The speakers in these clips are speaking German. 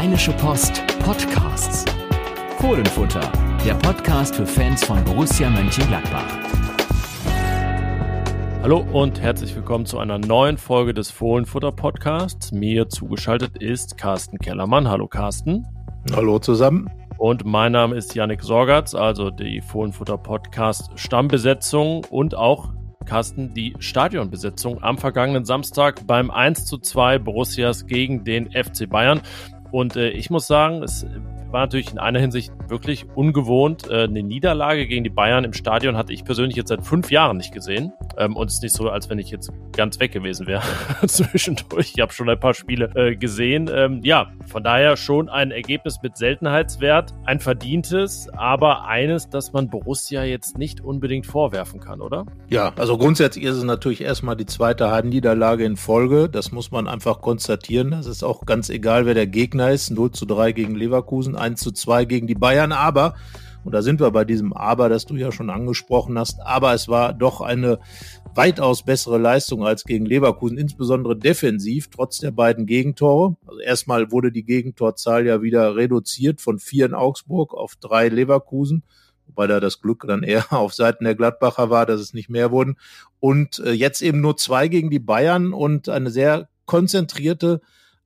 Rheinische Post Podcasts. Fohlenfutter, der Podcast für Fans von Borussia Mönchengladbach. Hallo und herzlich willkommen zu einer neuen Folge des Fohlenfutter Podcasts. Mir zugeschaltet ist Carsten Kellermann. Hallo Carsten. Hallo zusammen. Und mein Name ist Yannick Sorgatz, also die Fohlenfutter Podcast Stammbesetzung und auch Carsten, die Stadionbesetzung am vergangenen Samstag beim 1 zu 2 Borussias gegen den FC Bayern. Und äh, ich muss sagen, es war natürlich in einer Hinsicht wirklich ungewohnt. Äh, eine Niederlage gegen die Bayern im Stadion hatte ich persönlich jetzt seit fünf Jahren nicht gesehen. Ähm, und es ist nicht so, als wenn ich jetzt ganz weg gewesen wäre zwischendurch. Ich habe schon ein paar Spiele äh, gesehen. Ähm, ja, von daher schon ein Ergebnis mit Seltenheitswert, ein verdientes, aber eines, das man Borussia jetzt nicht unbedingt vorwerfen kann, oder? Ja, also grundsätzlich ist es natürlich erstmal die zweite Heimniederlage in Folge. Das muss man einfach konstatieren. Das ist auch ganz egal, wer der Gegner ist. 0 zu 3 gegen Leverkusen, 1 zu 2 gegen die Bayern. Aber und da sind wir bei diesem Aber, das du ja schon angesprochen hast. Aber es war doch eine weitaus bessere Leistung als gegen Leverkusen, insbesondere defensiv, trotz der beiden Gegentore. Also erstmal wurde die Gegentorzahl ja wieder reduziert von vier in Augsburg auf drei Leverkusen wobei da das Glück dann eher auf Seiten der Gladbacher war, dass es nicht mehr wurden. Und äh, jetzt eben nur zwei gegen die Bayern und eine sehr konzentrierte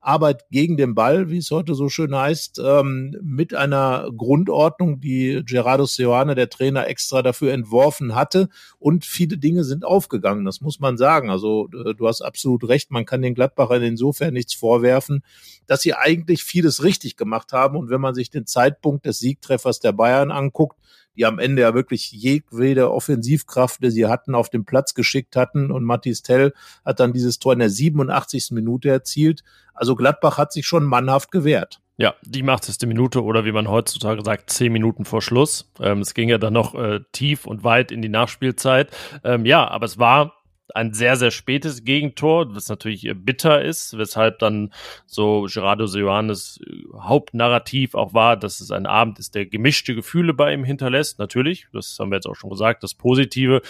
Arbeit gegen den Ball, wie es heute so schön heißt, ähm, mit einer Grundordnung, die Gerardo Seoane, der Trainer, extra dafür entworfen hatte. Und viele Dinge sind aufgegangen, das muss man sagen. Also äh, du hast absolut recht, man kann den Gladbachern insofern nichts vorwerfen, dass sie eigentlich vieles richtig gemacht haben. Und wenn man sich den Zeitpunkt des Siegtreffers der Bayern anguckt, die am Ende ja wirklich jegwede Offensivkraft, die sie hatten, auf den Platz geschickt hatten. Und Mathis Tell hat dann dieses Tor in der 87. Minute erzielt. Also Gladbach hat sich schon mannhaft gewehrt. Ja, die 80. Minute oder wie man heutzutage sagt, zehn Minuten vor Schluss. Ähm, es ging ja dann noch äh, tief und weit in die Nachspielzeit. Ähm, ja, aber es war ein sehr, sehr spätes Gegentor, was natürlich bitter ist, weshalb dann so Gerardo Seoanes äh, Hauptnarrativ auch war, dass es ein Abend ist, der gemischte Gefühle bei ihm hinterlässt. Natürlich, das haben wir jetzt auch schon gesagt, das Positive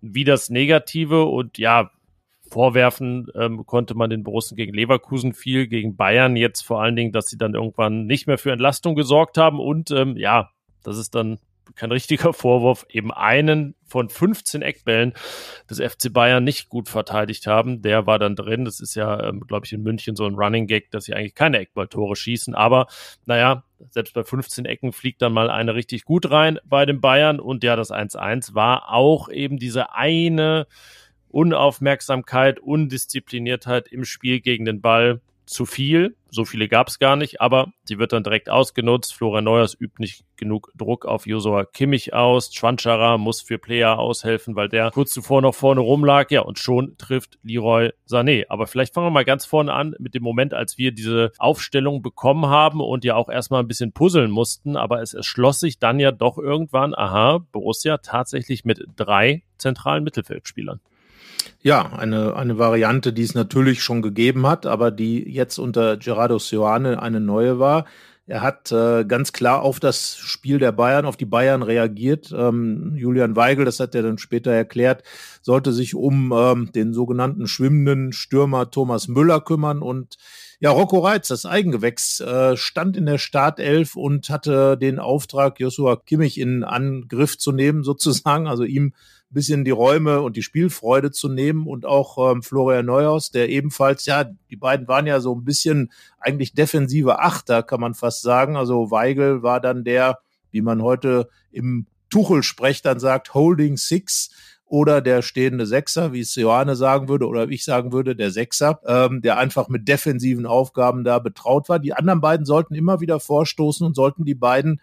wie das Negative und ja, vorwerfen ähm, konnte man den Borussen gegen Leverkusen viel, gegen Bayern jetzt vor allen Dingen, dass sie dann irgendwann nicht mehr für Entlastung gesorgt haben und ähm, ja, das ist dann kein richtiger Vorwurf, eben einen von 15 Eckbällen des FC Bayern nicht gut verteidigt haben. Der war dann drin. Das ist ja, ähm, glaube ich, in München so ein Running Gag, dass sie eigentlich keine Eckballtore schießen. Aber naja, selbst bei 15 Ecken fliegt dann mal eine richtig gut rein bei den Bayern. Und ja, das 1-1 war auch eben diese eine Unaufmerksamkeit, Undiszipliniertheit im Spiel gegen den Ball zu viel. So viele gab es gar nicht, aber sie wird dann direkt ausgenutzt. Florian Neuers übt nicht genug Druck auf Josua Kimmich aus. Schwanschara muss für Player aushelfen, weil der kurz zuvor noch vorne rumlag. Ja, und schon trifft Leroy Sané. Aber vielleicht fangen wir mal ganz vorne an mit dem Moment, als wir diese Aufstellung bekommen haben und ja auch erstmal ein bisschen puzzeln mussten. Aber es erschloss sich dann ja doch irgendwann, aha, Borussia tatsächlich mit drei zentralen Mittelfeldspielern. Ja, eine, eine Variante, die es natürlich schon gegeben hat, aber die jetzt unter Gerardo Sioane eine neue war. Er hat äh, ganz klar auf das Spiel der Bayern, auf die Bayern reagiert. Ähm, Julian Weigel, das hat er dann später erklärt, sollte sich um ähm, den sogenannten schwimmenden Stürmer Thomas Müller kümmern und ja, Rocco Reitz, das Eigengewächs, äh, stand in der Startelf und hatte den Auftrag, Joshua Kimmich in Angriff zu nehmen, sozusagen, also ihm bisschen die Räume und die Spielfreude zu nehmen und auch ähm, Florian Neuhaus, der ebenfalls, ja, die beiden waren ja so ein bisschen eigentlich defensive Achter, kann man fast sagen. Also Weigel war dann der, wie man heute im Tuchel-Sprech dann sagt, Holding Six oder der stehende Sechser, wie es Johanne sagen würde, oder ich sagen würde, der Sechser, ähm, der einfach mit defensiven Aufgaben da betraut war. Die anderen beiden sollten immer wieder vorstoßen und sollten die beiden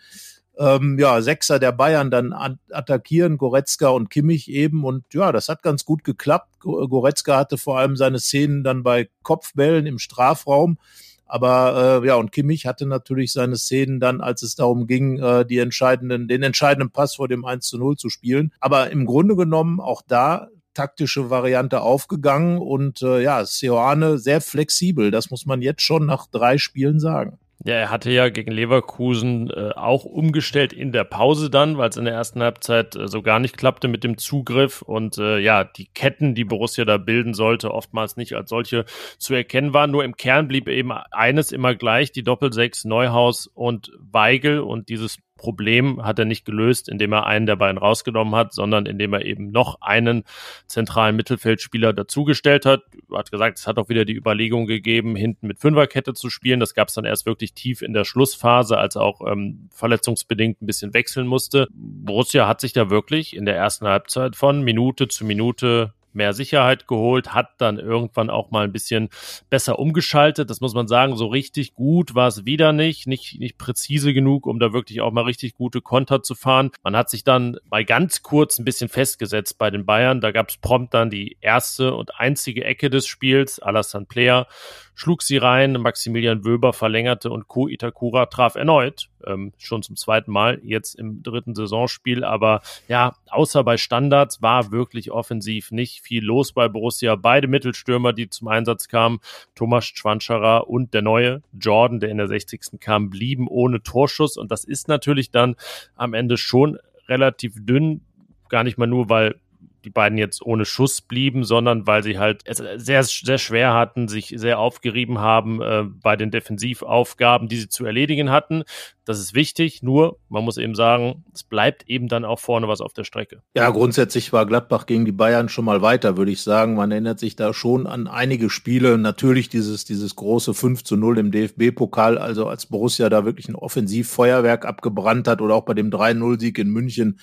ähm, ja, Sechser der Bayern dann attackieren, Goretzka und Kimmich eben. Und ja, das hat ganz gut geklappt. Goretzka hatte vor allem seine Szenen dann bei Kopfbällen im Strafraum. Aber äh, ja, und Kimmich hatte natürlich seine Szenen dann, als es darum ging, äh, die entscheidenden, den entscheidenden Pass vor dem 1 zu 0 zu spielen. Aber im Grunde genommen auch da taktische Variante aufgegangen und äh, ja, Seoane sehr flexibel. Das muss man jetzt schon nach drei Spielen sagen. Ja, er hatte ja gegen Leverkusen äh, auch umgestellt in der Pause dann, weil es in der ersten Halbzeit äh, so gar nicht klappte mit dem Zugriff und äh, ja, die Ketten, die Borussia da bilden sollte, oftmals nicht als solche zu erkennen waren. Nur im Kern blieb eben eines immer gleich, die Doppelsechs Neuhaus und Weigel und dieses Problem hat er nicht gelöst, indem er einen der beiden rausgenommen hat, sondern indem er eben noch einen zentralen Mittelfeldspieler dazugestellt hat. Hat gesagt, es hat auch wieder die Überlegung gegeben, hinten mit Fünferkette zu spielen. Das gab es dann erst wirklich tief in der Schlussphase, als er auch ähm, verletzungsbedingt ein bisschen wechseln musste. Borussia hat sich da wirklich in der ersten Halbzeit von Minute zu Minute mehr Sicherheit geholt, hat dann irgendwann auch mal ein bisschen besser umgeschaltet. Das muss man sagen, so richtig gut war es wieder nicht, nicht, nicht präzise genug, um da wirklich auch mal richtig gute Konter zu fahren. Man hat sich dann mal ganz kurz ein bisschen festgesetzt bei den Bayern. Da gab es prompt dann die erste und einzige Ecke des Spiels. Alassane Player schlug sie rein, Maximilian Wöber verlängerte und Ko Itakura traf erneut, ähm, schon zum zweiten Mal, jetzt im dritten Saisonspiel. Aber ja, außer bei Standards war wirklich offensiv nicht viel los bei Borussia. Beide Mittelstürmer, die zum Einsatz kamen, Thomas Schwanscherer und der neue Jordan, der in der 60. kam, blieben ohne Torschuss. Und das ist natürlich dann am Ende schon relativ dünn. Gar nicht mal nur, weil die beiden jetzt ohne Schuss blieben, sondern weil sie halt es sehr, sehr schwer hatten, sich sehr aufgerieben haben äh, bei den Defensivaufgaben, die sie zu erledigen hatten. Das ist wichtig, nur man muss eben sagen, es bleibt eben dann auch vorne was auf der Strecke. Ja, grundsätzlich war Gladbach gegen die Bayern schon mal weiter, würde ich sagen. Man erinnert sich da schon an einige Spiele. Natürlich dieses, dieses große 5 zu 0 im DFB-Pokal, also als Borussia da wirklich ein Offensivfeuerwerk abgebrannt hat oder auch bei dem 3-0-Sieg in München,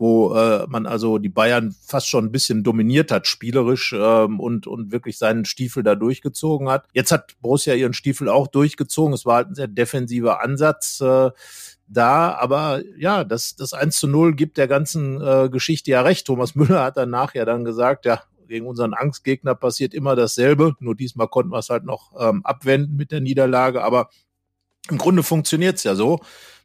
wo äh, man also die Bayern fast schon ein bisschen dominiert hat, spielerisch ähm, und, und wirklich seinen Stiefel da durchgezogen hat. Jetzt hat Borussia ihren Stiefel auch durchgezogen. Es war halt ein sehr defensiver Ansatz. Äh, da, aber ja, das, das 1 zu 0 gibt der ganzen äh, Geschichte ja recht. Thomas Müller hat danach ja dann gesagt, ja, gegen unseren Angstgegner passiert immer dasselbe. Nur diesmal konnten wir es halt noch ähm, abwenden mit der Niederlage. Aber im Grunde funktioniert es ja so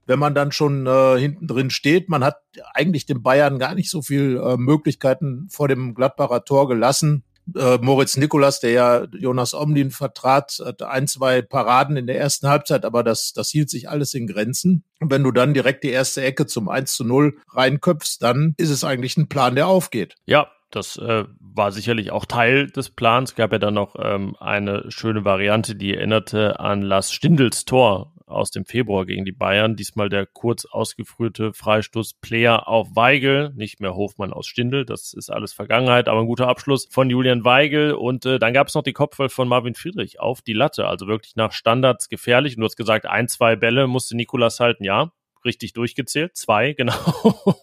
wenn man dann schon äh, hinten drin steht. Man hat eigentlich den Bayern gar nicht so viel äh, Möglichkeiten vor dem Gladbacher Tor gelassen. Äh, Moritz Nikolas, der ja Jonas Omlin vertrat, hat ein, zwei Paraden in der ersten Halbzeit, aber das, das hielt sich alles in Grenzen. Und wenn du dann direkt die erste Ecke zum 1 zu 0 reinköpfst, dann ist es eigentlich ein Plan, der aufgeht. Ja, das äh, war sicherlich auch Teil des Plans. Es gab ja dann noch ähm, eine schöne Variante, die erinnerte an Lars Stindels Tor aus dem Februar gegen die Bayern. Diesmal der kurz ausgeführte Freistoß Player auf Weigel, nicht mehr Hofmann aus Stindel. Das ist alles Vergangenheit, aber ein guter Abschluss von Julian Weigel. Und äh, dann gab es noch die Kopfball von Marvin Friedrich auf die Latte. Also wirklich nach Standards gefährlich. Und du hast gesagt, ein, zwei Bälle musste Nikolas halten. Ja, richtig durchgezählt. Zwei, genau,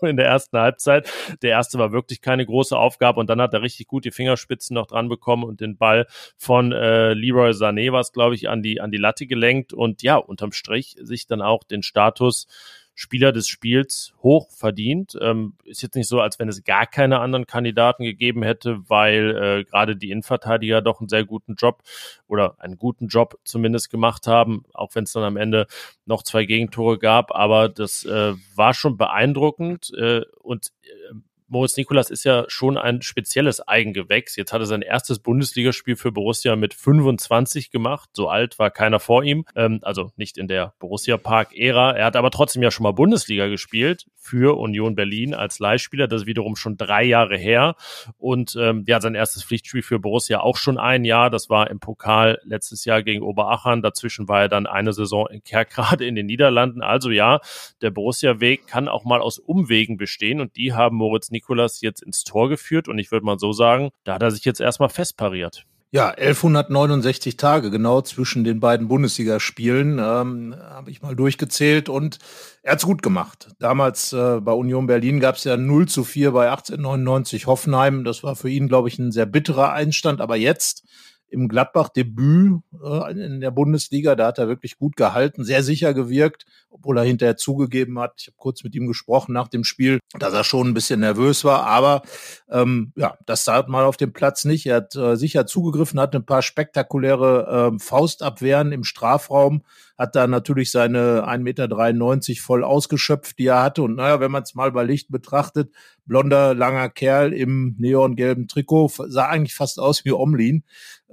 in der ersten Halbzeit. Der erste war wirklich keine große Aufgabe und dann hat er richtig gut die Fingerspitzen noch dran bekommen und den Ball von äh, Leroy Sané was, glaube ich, an die, an die Latte gelenkt und ja, unterm Strich sich dann auch den Status Spieler des Spiels hoch verdient. Ähm, ist jetzt nicht so, als wenn es gar keine anderen Kandidaten gegeben hätte, weil äh, gerade die Innenverteidiger doch einen sehr guten Job oder einen guten Job zumindest gemacht haben, auch wenn es dann am Ende noch zwei Gegentore gab. Aber das äh, war schon beeindruckend äh, und äh, Moritz Nikolas ist ja schon ein spezielles Eigengewächs. Jetzt hat er sein erstes Bundesligaspiel für Borussia mit 25 gemacht. So alt war keiner vor ihm. Ähm, also nicht in der Borussia Park-Ära. Er hat aber trotzdem ja schon mal Bundesliga gespielt für Union Berlin als Leihspieler. Das ist wiederum schon drei Jahre her. Und ähm, ja, sein erstes Pflichtspiel für Borussia auch schon ein Jahr. Das war im Pokal letztes Jahr gegen Oberachern. Dazwischen war er dann eine Saison in Kerkrade in den Niederlanden. Also ja, der Borussia-Weg kann auch mal aus Umwegen bestehen. Und die haben Moritz Nikolas Nikolas jetzt ins Tor geführt und ich würde mal so sagen, da hat er sich jetzt erstmal festpariert. Ja, 1169 Tage genau zwischen den beiden Bundesligaspielen ähm, habe ich mal durchgezählt und er hat's gut gemacht. Damals äh, bei Union Berlin gab es ja 0 zu 4 bei 1899 Hoffenheim. Das war für ihn, glaube ich, ein sehr bitterer Einstand. Aber jetzt im Gladbach-Debüt äh, in der Bundesliga. Da hat er wirklich gut gehalten, sehr sicher gewirkt, obwohl er hinterher zugegeben hat. Ich habe kurz mit ihm gesprochen nach dem Spiel, dass er schon ein bisschen nervös war. Aber ähm, ja, das sah mal auf dem Platz nicht. Er hat äh, sicher zugegriffen, hat ein paar spektakuläre äh, Faustabwehren im Strafraum, hat da natürlich seine 1,93 Meter voll ausgeschöpft, die er hatte. Und naja, wenn man es mal bei Licht betrachtet, blonder, langer Kerl im neongelben Trikot, sah eigentlich fast aus wie Omlin.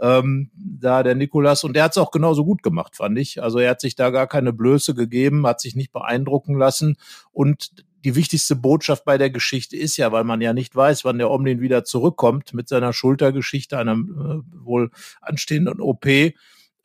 Ähm, da der Nikolas, und der hat es auch genauso gut gemacht, fand ich. Also er hat sich da gar keine Blöße gegeben, hat sich nicht beeindrucken lassen und die wichtigste Botschaft bei der Geschichte ist ja, weil man ja nicht weiß, wann der Omlin wieder zurückkommt mit seiner Schultergeschichte, einer äh, wohl anstehenden OP,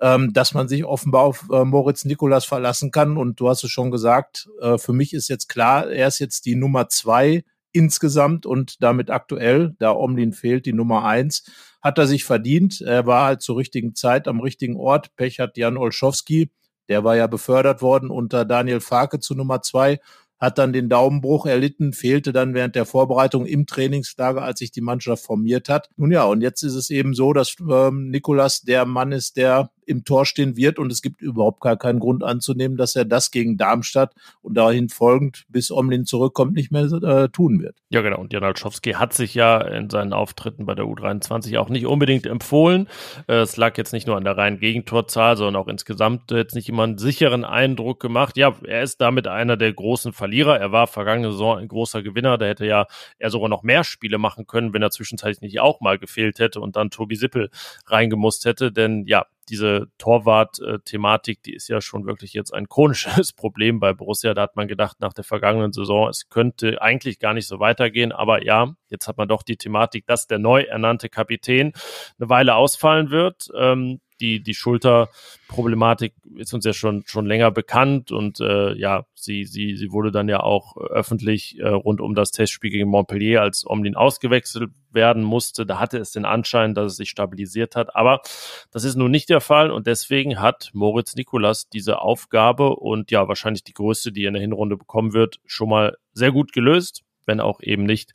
ähm, dass man sich offenbar auf äh, Moritz Nikolas verlassen kann. Und du hast es schon gesagt, äh, für mich ist jetzt klar, er ist jetzt die Nummer zwei insgesamt und damit aktuell, da Omlin fehlt, die Nummer eins, hat er sich verdient. Er war halt zur richtigen Zeit am richtigen Ort. Pech hat Jan Olschowski, der war ja befördert worden unter Daniel Farke zu Nummer zwei hat dann den Daumenbruch erlitten, fehlte dann während der Vorbereitung im Trainingslager, als sich die Mannschaft formiert hat. Nun ja, und jetzt ist es eben so, dass ähm, Nikolas der Mann ist, der im Tor stehen wird und es gibt überhaupt gar keinen Grund anzunehmen, dass er das gegen Darmstadt und dahin folgend, bis Omlin zurückkommt, nicht mehr äh, tun wird. Ja, genau. Und Jan Alschowski hat sich ja in seinen Auftritten bei der U23 auch nicht unbedingt empfohlen. Äh, es lag jetzt nicht nur an der reinen Gegentorzahl, sondern auch insgesamt jetzt nicht immer einen sicheren Eindruck gemacht. Ja, er ist damit einer der großen Verlierer. Er war vergangene Saison ein großer Gewinner. Da hätte ja er sogar noch mehr Spiele machen können, wenn er zwischenzeitlich nicht auch mal gefehlt hätte und dann Tobi Sippel reingemusst hätte. Denn ja, diese Torwart-Thematik, die ist ja schon wirklich jetzt ein chronisches Problem bei Borussia. Da hat man gedacht, nach der vergangenen Saison, es könnte eigentlich gar nicht so weitergehen. Aber ja, jetzt hat man doch die Thematik, dass der neu ernannte Kapitän eine Weile ausfallen wird. Ähm, die, die Schulterproblematik ist uns ja schon, schon länger bekannt und äh, ja, sie, sie, sie wurde dann ja auch öffentlich äh, rund um das Testspiel gegen Montpellier, als Omlin ausgewechselt werden musste. Da hatte es den Anschein, dass es sich stabilisiert hat. Aber das ist nun nicht der Fall und deswegen hat Moritz Nikolas diese Aufgabe und ja, wahrscheinlich die größte, die er in der Hinrunde bekommen wird, schon mal sehr gut gelöst, wenn auch eben nicht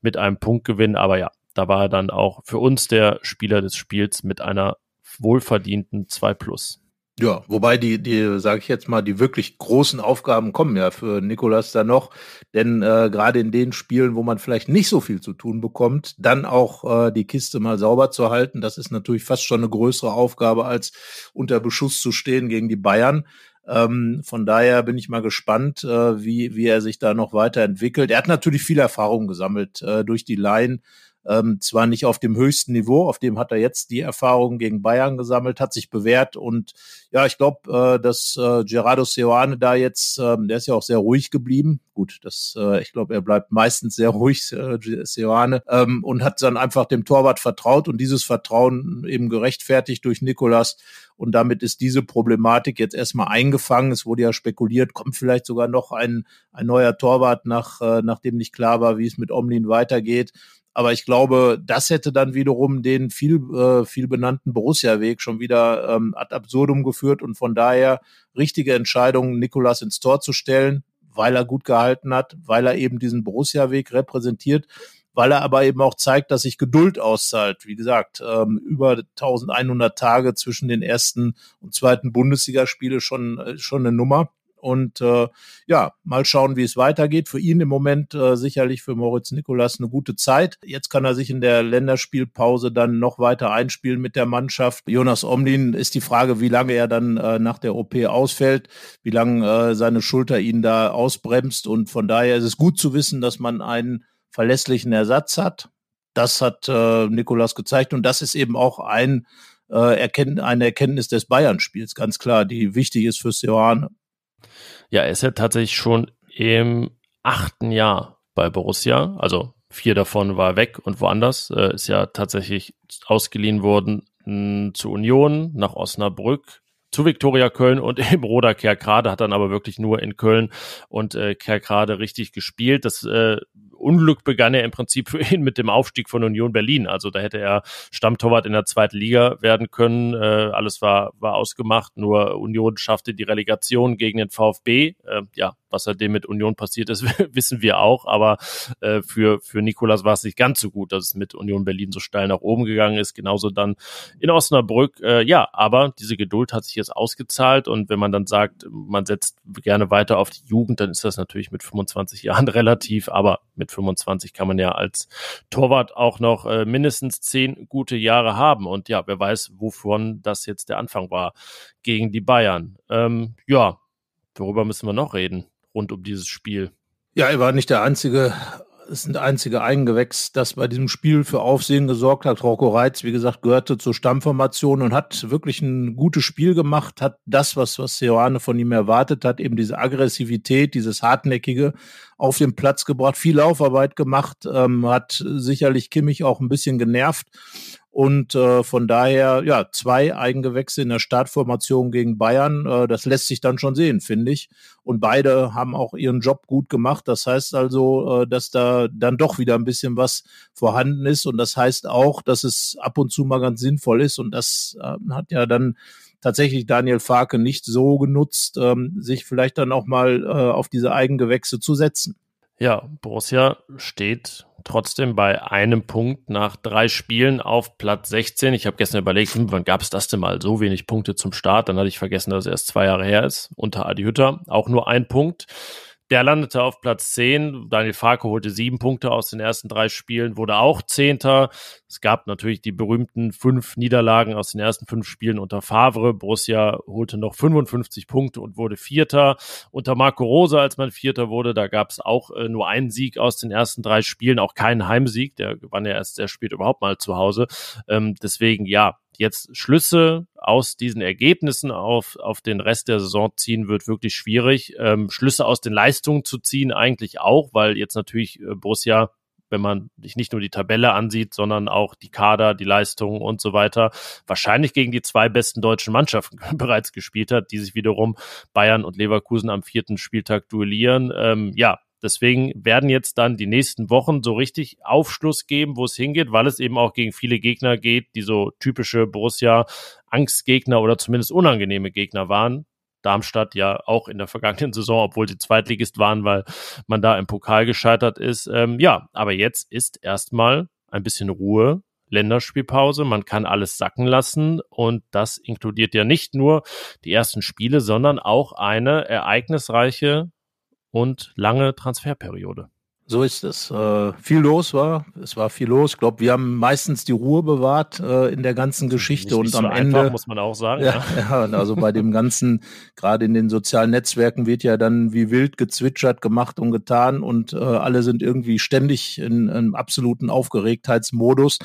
mit einem Punktgewinn. Aber ja, da war er dann auch für uns der Spieler des Spiels mit einer wohlverdienten 2 Plus. Ja, wobei die, die, sage ich jetzt mal, die wirklich großen Aufgaben kommen ja für Nikolas da noch. Denn äh, gerade in den Spielen, wo man vielleicht nicht so viel zu tun bekommt, dann auch äh, die Kiste mal sauber zu halten, das ist natürlich fast schon eine größere Aufgabe, als unter Beschuss zu stehen gegen die Bayern. Ähm, von daher bin ich mal gespannt, äh, wie, wie er sich da noch weiterentwickelt. Er hat natürlich viel Erfahrung gesammelt äh, durch die Line ähm, zwar nicht auf dem höchsten Niveau, auf dem hat er jetzt die Erfahrungen gegen Bayern gesammelt, hat sich bewährt und ja, ich glaube, äh, dass äh, Gerardo Seoane da jetzt, äh, der ist ja auch sehr ruhig geblieben. Gut, das, äh, ich glaube, er bleibt meistens sehr ruhig, äh, Seoane, ähm, und hat dann einfach dem Torwart vertraut und dieses Vertrauen eben gerechtfertigt durch Nikolas. Und damit ist diese Problematik jetzt erstmal eingefangen. Es wurde ja spekuliert, kommt vielleicht sogar noch ein, ein neuer Torwart, nach, äh, nachdem nicht klar war, wie es mit Omlin weitergeht. Aber ich glaube, das hätte dann wiederum den viel, äh, viel benannten Borussia-Weg schon wieder ähm, ad absurdum geführt und von daher richtige Entscheidung, Nikolas ins Tor zu stellen, weil er gut gehalten hat, weil er eben diesen Borussia-Weg repräsentiert, weil er aber eben auch zeigt, dass sich Geduld auszahlt. Wie gesagt, ähm, über 1100 Tage zwischen den ersten und zweiten Bundesligaspiele schon, äh, schon eine Nummer. Und äh, ja, mal schauen, wie es weitergeht. Für ihn im Moment äh, sicherlich für Moritz Nikolas eine gute Zeit. Jetzt kann er sich in der Länderspielpause dann noch weiter einspielen mit der Mannschaft. Jonas Omlin ist die Frage, wie lange er dann äh, nach der OP ausfällt, wie lange äh, seine Schulter ihn da ausbremst. Und von daher ist es gut zu wissen, dass man einen verlässlichen Ersatz hat. Das hat äh, Nikolas gezeigt und das ist eben auch ein äh, Erkennt, eine Erkenntnis des Bayern-Spiels, ganz klar, die wichtig ist für Seoane. Ja, er ist ja tatsächlich schon im achten Jahr bei Borussia. Also vier davon war weg und woanders. Äh, ist ja tatsächlich ausgeliehen worden mh, hm, zu Union, nach Osnabrück, zu Viktoria Köln und im Roder Kerkrade, hat dann aber wirklich nur in Köln und äh, Kerkrade richtig gespielt. Das äh, Unglück begann er im Prinzip für ihn mit dem Aufstieg von Union Berlin. Also da hätte er Stammtorwart in der zweiten Liga werden können. Äh, alles war, war ausgemacht. Nur Union schaffte die Relegation gegen den VfB. Äh, ja, was seitdem mit Union passiert ist, wissen wir auch. Aber äh, für, für Nikolas war es nicht ganz so gut, dass es mit Union Berlin so steil nach oben gegangen ist. Genauso dann in Osnabrück. Äh, ja, aber diese Geduld hat sich jetzt ausgezahlt. Und wenn man dann sagt, man setzt gerne weiter auf die Jugend, dann ist das natürlich mit 25 Jahren relativ. Aber mit 25 kann man ja als Torwart auch noch äh, mindestens zehn gute Jahre haben. Und ja, wer weiß, wovon das jetzt der Anfang war gegen die Bayern. Ähm, ja, worüber müssen wir noch reden? rund um dieses Spiel. Ja, er war nicht der einzige ist ein einziger Eigengewächs, das bei diesem Spiel für Aufsehen gesorgt hat. Rocco Reitz, wie gesagt, gehörte zur Stammformation und hat wirklich ein gutes Spiel gemacht, hat das, was, was Seoane von ihm erwartet hat, eben diese Aggressivität, dieses Hartnäckige auf den Platz gebracht, viel Laufarbeit gemacht, ähm, hat sicherlich Kimmich auch ein bisschen genervt und äh, von daher, ja, zwei Eigengewächse in der Startformation gegen Bayern, äh, das lässt sich dann schon sehen, finde ich. Und beide haben auch ihren Job gut gemacht. Das heißt also, äh, dass da dann doch wieder ein bisschen was vorhanden ist. Und das heißt auch, dass es ab und zu mal ganz sinnvoll ist. Und das äh, hat ja dann tatsächlich Daniel Farke nicht so genutzt, ähm, sich vielleicht dann auch mal äh, auf diese Eigengewächse zu setzen. Ja, Borussia steht trotzdem bei einem Punkt nach drei Spielen auf Platz 16. Ich habe gestern überlegt, hm, wann gab es das denn mal? So wenig Punkte zum Start. Dann hatte ich vergessen, dass es erst zwei Jahre her ist. Unter Adi Hütter auch nur ein Punkt. Der landete auf Platz 10. Daniel Farke holte sieben Punkte aus den ersten drei Spielen, wurde auch Zehnter. Es gab natürlich die berühmten fünf Niederlagen aus den ersten fünf Spielen unter Favre. Borussia holte noch 55 Punkte und wurde Vierter. Unter Marco Rose, als man Vierter wurde, da gab es auch äh, nur einen Sieg aus den ersten drei Spielen, auch keinen Heimsieg. Der gewann ja erst sehr spät überhaupt mal zu Hause. Ähm, deswegen, ja, jetzt Schlüsse aus diesen Ergebnissen auf, auf den Rest der Saison ziehen wird wirklich schwierig. Ähm, Schlüsse aus den Leistungen zu ziehen eigentlich auch, weil jetzt natürlich äh, Borussia wenn man sich nicht nur die Tabelle ansieht, sondern auch die Kader, die Leistungen und so weiter, wahrscheinlich gegen die zwei besten deutschen Mannschaften bereits gespielt hat, die sich wiederum Bayern und Leverkusen am vierten Spieltag duellieren. Ähm, ja, Deswegen werden jetzt dann die nächsten Wochen so richtig Aufschluss geben, wo es hingeht, weil es eben auch gegen viele Gegner geht, die so typische Borussia Angstgegner oder zumindest unangenehme Gegner waren. Darmstadt ja auch in der vergangenen Saison, obwohl sie Zweitligist waren, weil man da im Pokal gescheitert ist. Ähm, ja, aber jetzt ist erstmal ein bisschen Ruhe, Länderspielpause, man kann alles sacken lassen und das inkludiert ja nicht nur die ersten Spiele, sondern auch eine ereignisreiche und lange Transferperiode. So ist es. Äh, viel los war. Es war viel los. Ich glaube, wir haben meistens die Ruhe bewahrt äh, in der ganzen Geschichte nicht, nicht und am so Ende einfach, muss man auch sagen. Ja, ja. ja, also bei dem ganzen, gerade in den sozialen Netzwerken wird ja dann wie wild gezwitschert, gemacht und getan und äh, alle sind irgendwie ständig in einem absoluten Aufgeregtheitsmodus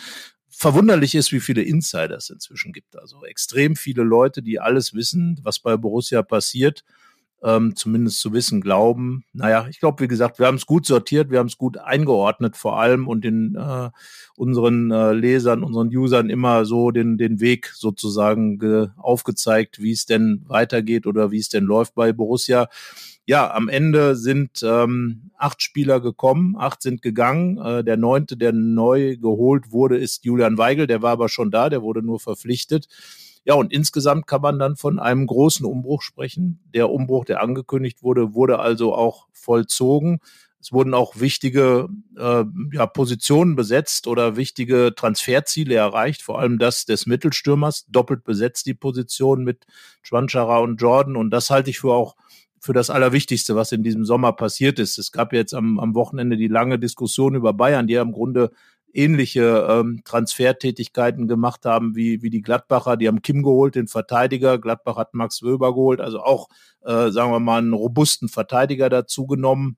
verwunderlich ist, wie viele Insider es inzwischen gibt. Also extrem viele Leute, die alles wissen, was bei Borussia passiert ähm, zumindest zu wissen glauben. Naja, ich glaube, wie gesagt, wir haben es gut sortiert, wir haben es gut eingeordnet vor allem und den äh, unseren äh, Lesern, unseren Usern immer so den, den Weg sozusagen ge aufgezeigt, wie es denn weitergeht oder wie es denn läuft bei Borussia. Ja, am Ende sind ähm, acht Spieler gekommen, acht sind gegangen. Äh, der neunte, der neu geholt wurde, ist Julian Weigel, der war aber schon da, der wurde nur verpflichtet. Ja, und insgesamt kann man dann von einem großen Umbruch sprechen. Der Umbruch, der angekündigt wurde, wurde also auch vollzogen. Es wurden auch wichtige äh, ja, Positionen besetzt oder wichtige Transferziele erreicht, vor allem das des Mittelstürmers, doppelt besetzt die Position mit Schwanschara und Jordan. Und das halte ich für auch für das Allerwichtigste, was in diesem Sommer passiert ist. Es gab jetzt am, am Wochenende die lange Diskussion über Bayern, die ja im Grunde ähnliche ähm, Transfertätigkeiten gemacht haben wie, wie die Gladbacher. Die haben Kim geholt, den Verteidiger. Gladbach hat Max Wöber geholt, also auch, äh, sagen wir mal, einen robusten Verteidiger dazu genommen.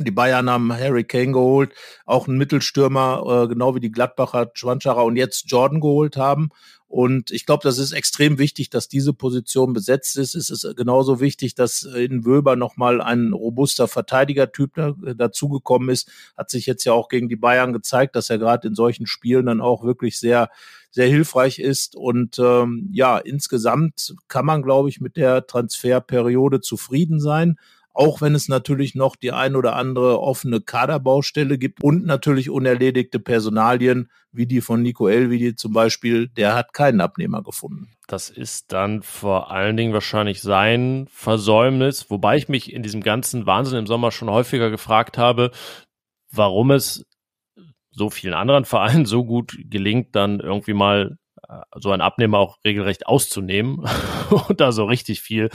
Die Bayern haben Harry Kane geholt, auch einen Mittelstürmer, äh, genau wie die Gladbacher Schwanschara und jetzt Jordan geholt haben. Und ich glaube, das ist extrem wichtig, dass diese Position besetzt ist. Es ist genauso wichtig, dass in Wöber nochmal ein robuster Verteidigertyp da, dazugekommen ist. Hat sich jetzt ja auch gegen die Bayern gezeigt, dass er gerade in solchen Spielen dann auch wirklich sehr, sehr hilfreich ist. Und ähm, ja, insgesamt kann man, glaube ich, mit der Transferperiode zufrieden sein auch wenn es natürlich noch die ein oder andere offene Kaderbaustelle gibt und natürlich unerledigte Personalien, wie die von Nico Elvidi zum Beispiel, der hat keinen Abnehmer gefunden. Das ist dann vor allen Dingen wahrscheinlich sein Versäumnis, wobei ich mich in diesem ganzen Wahnsinn im Sommer schon häufiger gefragt habe, warum es so vielen anderen Vereinen so gut gelingt, dann irgendwie mal äh, so ein Abnehmer auch regelrecht auszunehmen und da so richtig viel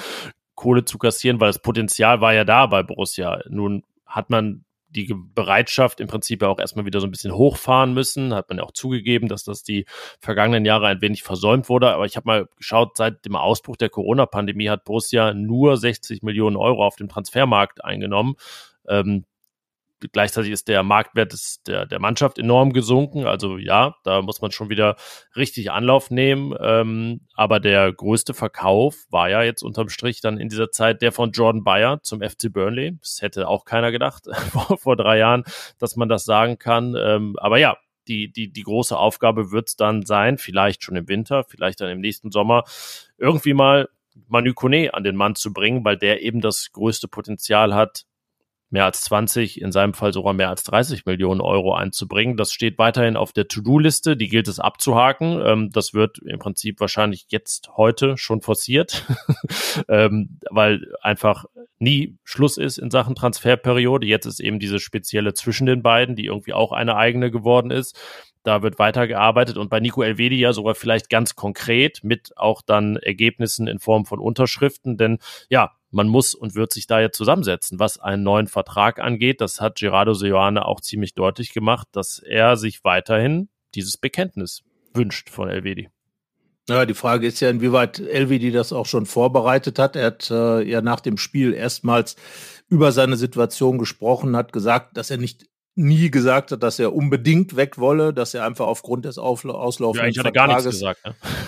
Kohle zu kassieren, weil das Potenzial war ja da bei Borussia. Nun hat man die Bereitschaft im Prinzip ja auch erstmal wieder so ein bisschen hochfahren müssen. Hat man ja auch zugegeben, dass das die vergangenen Jahre ein wenig versäumt wurde. Aber ich habe mal geschaut, seit dem Ausbruch der Corona-Pandemie hat Borussia nur 60 Millionen Euro auf dem Transfermarkt eingenommen. Ähm, gleichzeitig ist der Marktwert des, der, der Mannschaft enorm gesunken. Also ja, da muss man schon wieder richtig Anlauf nehmen. Ähm, aber der größte Verkauf war ja jetzt unterm Strich dann in dieser Zeit der von Jordan Bayer zum FC Burnley. Das hätte auch keiner gedacht vor, vor drei Jahren, dass man das sagen kann. Ähm, aber ja, die, die, die große Aufgabe wird es dann sein, vielleicht schon im Winter, vielleicht dann im nächsten Sommer, irgendwie mal Manu Kone an den Mann zu bringen, weil der eben das größte Potenzial hat, mehr als 20, in seinem Fall sogar mehr als 30 Millionen Euro einzubringen. Das steht weiterhin auf der To-Do-Liste, die gilt es abzuhaken. Ähm, das wird im Prinzip wahrscheinlich jetzt heute schon forciert, ähm, weil einfach nie Schluss ist in Sachen Transferperiode. Jetzt ist eben diese spezielle zwischen den beiden, die irgendwie auch eine eigene geworden ist. Da wird weitergearbeitet und bei Nico Elvedi ja sogar vielleicht ganz konkret mit auch dann Ergebnissen in Form von Unterschriften, denn ja, man muss und wird sich da jetzt zusammensetzen, was einen neuen Vertrag angeht. Das hat Gerardo Seoane auch ziemlich deutlich gemacht, dass er sich weiterhin dieses Bekenntnis wünscht von Elvedi. Ja, die Frage ist ja, inwieweit Elvedi das auch schon vorbereitet hat. Er hat äh, ja nach dem Spiel erstmals über seine Situation gesprochen, hat gesagt, dass er nicht nie gesagt hat, dass er unbedingt weg wolle, dass er einfach aufgrund des Aufla auslaufenden ja, eigentlich hat er gar nichts gesagt.